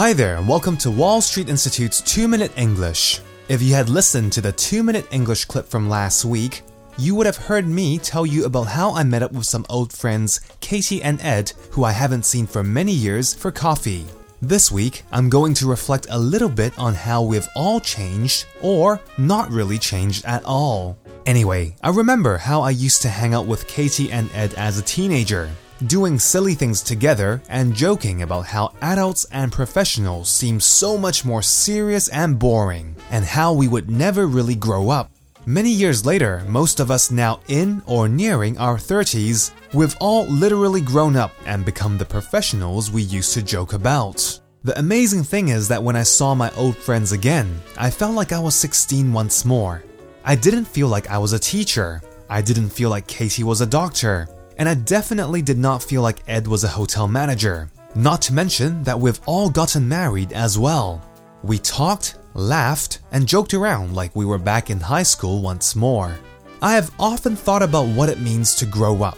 Hi there, and welcome to Wall Street Institute's 2 Minute English. If you had listened to the 2 Minute English clip from last week, you would have heard me tell you about how I met up with some old friends, Katie and Ed, who I haven't seen for many years, for coffee. This week, I'm going to reflect a little bit on how we've all changed, or not really changed at all. Anyway, I remember how I used to hang out with Katie and Ed as a teenager doing silly things together and joking about how adults and professionals seem so much more serious and boring, and how we would never really grow up. Many years later, most of us now in or nearing our 30s, we've all literally grown up and become the professionals we used to joke about. The amazing thing is that when I saw my old friends again, I felt like I was 16 once more. I didn't feel like I was a teacher. I didn't feel like Katie was a doctor and I definitely did not feel like Ed was a hotel manager. Not to mention that we've all gotten married as well. We talked, laughed, and joked around like we were back in high school once more. I have often thought about what it means to grow up.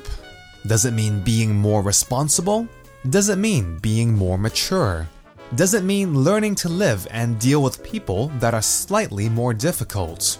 Does it mean being more responsible? Does it mean being more mature? Does it mean learning to live and deal with people that are slightly more difficult?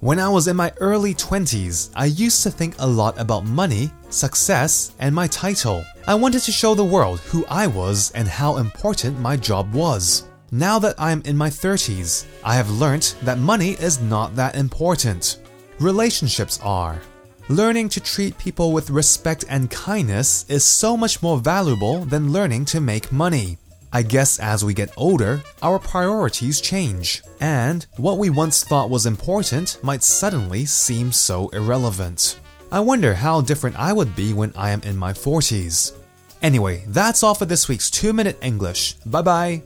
When I was in my early 20s, I used to think a lot about money, success, and my title. I wanted to show the world who I was and how important my job was. Now that I'm in my 30s, I have learned that money is not that important. Relationships are. Learning to treat people with respect and kindness is so much more valuable than learning to make money. I guess as we get older, our priorities change, and what we once thought was important might suddenly seem so irrelevant. I wonder how different I would be when I am in my 40s. Anyway, that's all for this week's 2 Minute English. Bye bye.